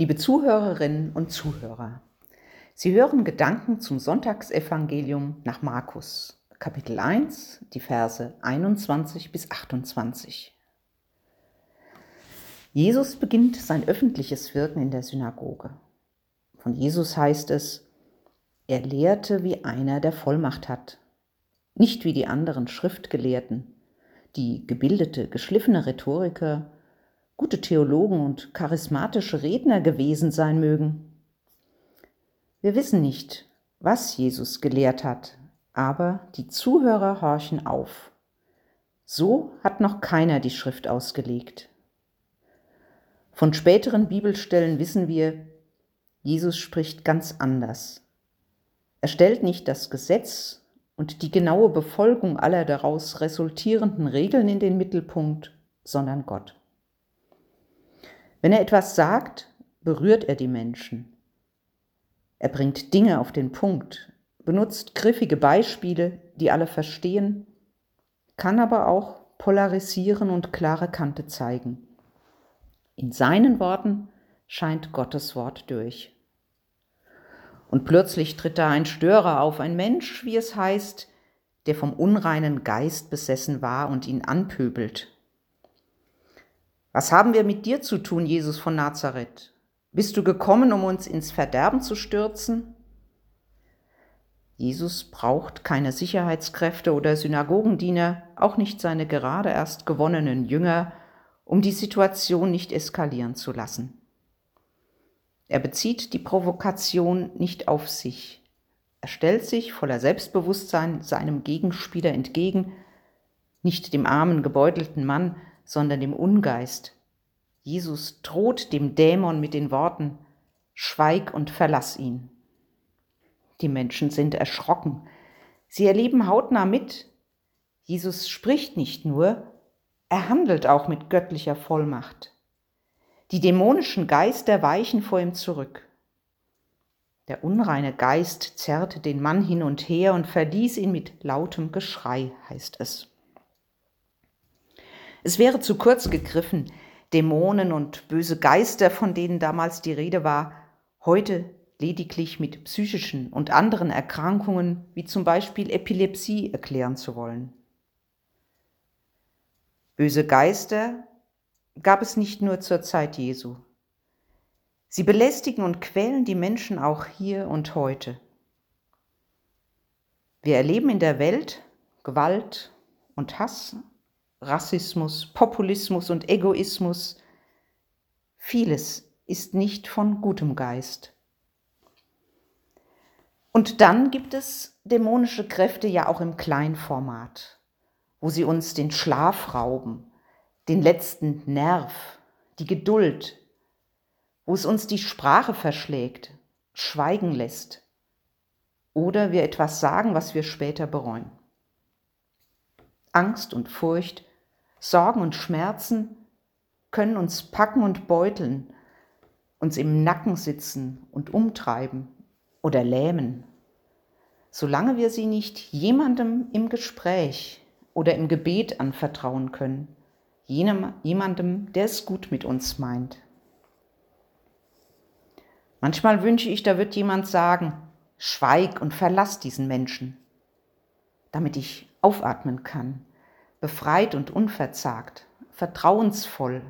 Liebe Zuhörerinnen und Zuhörer, Sie hören Gedanken zum Sonntagsevangelium nach Markus, Kapitel 1, die Verse 21 bis 28. Jesus beginnt sein öffentliches Wirken in der Synagoge. Von Jesus heißt es, er lehrte wie einer, der Vollmacht hat, nicht wie die anderen Schriftgelehrten, die gebildete, geschliffene Rhetoriker, gute Theologen und charismatische Redner gewesen sein mögen. Wir wissen nicht, was Jesus gelehrt hat, aber die Zuhörer horchen auf. So hat noch keiner die Schrift ausgelegt. Von späteren Bibelstellen wissen wir, Jesus spricht ganz anders. Er stellt nicht das Gesetz und die genaue Befolgung aller daraus resultierenden Regeln in den Mittelpunkt, sondern Gott. Wenn er etwas sagt, berührt er die Menschen. Er bringt Dinge auf den Punkt, benutzt griffige Beispiele, die alle verstehen, kann aber auch polarisieren und klare Kante zeigen. In seinen Worten scheint Gottes Wort durch. Und plötzlich tritt da ein Störer auf, ein Mensch, wie es heißt, der vom unreinen Geist besessen war und ihn anpöbelt. Was haben wir mit dir zu tun, Jesus von Nazareth? Bist du gekommen, um uns ins Verderben zu stürzen? Jesus braucht keine Sicherheitskräfte oder Synagogendiener, auch nicht seine gerade erst gewonnenen Jünger, um die Situation nicht eskalieren zu lassen. Er bezieht die Provokation nicht auf sich. Er stellt sich voller Selbstbewusstsein seinem Gegenspieler entgegen, nicht dem armen, gebeutelten Mann, sondern dem Ungeist. Jesus droht dem Dämon mit den Worten, Schweig und verlass ihn. Die Menschen sind erschrocken. Sie erleben hautnah mit. Jesus spricht nicht nur, er handelt auch mit göttlicher Vollmacht. Die dämonischen Geister weichen vor ihm zurück. Der unreine Geist zerrte den Mann hin und her und verließ ihn mit lautem Geschrei, heißt es. Es wäre zu kurz gegriffen, Dämonen und böse Geister, von denen damals die Rede war, heute lediglich mit psychischen und anderen Erkrankungen wie zum Beispiel Epilepsie erklären zu wollen. Böse Geister gab es nicht nur zur Zeit Jesu. Sie belästigen und quälen die Menschen auch hier und heute. Wir erleben in der Welt Gewalt und Hass Rassismus, Populismus und Egoismus. Vieles ist nicht von gutem Geist. Und dann gibt es dämonische Kräfte ja auch im Kleinformat, wo sie uns den Schlaf rauben, den letzten Nerv, die Geduld, wo es uns die Sprache verschlägt, schweigen lässt oder wir etwas sagen, was wir später bereuen. Angst und Furcht Sorgen und Schmerzen können uns packen und beuteln, uns im Nacken sitzen und umtreiben oder lähmen, solange wir sie nicht jemandem im Gespräch oder im Gebet anvertrauen können, jenem, jemandem, der es gut mit uns meint. Manchmal wünsche ich, da wird jemand sagen, schweig und verlass diesen Menschen, damit ich aufatmen kann befreit und unverzagt, vertrauensvoll,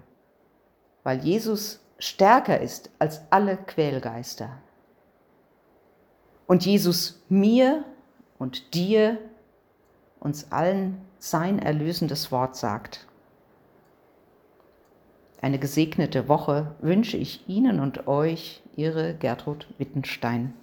weil Jesus stärker ist als alle Quälgeister. Und Jesus mir und dir, uns allen sein erlösendes Wort sagt. Eine gesegnete Woche wünsche ich Ihnen und euch, Ihre Gertrud Wittenstein.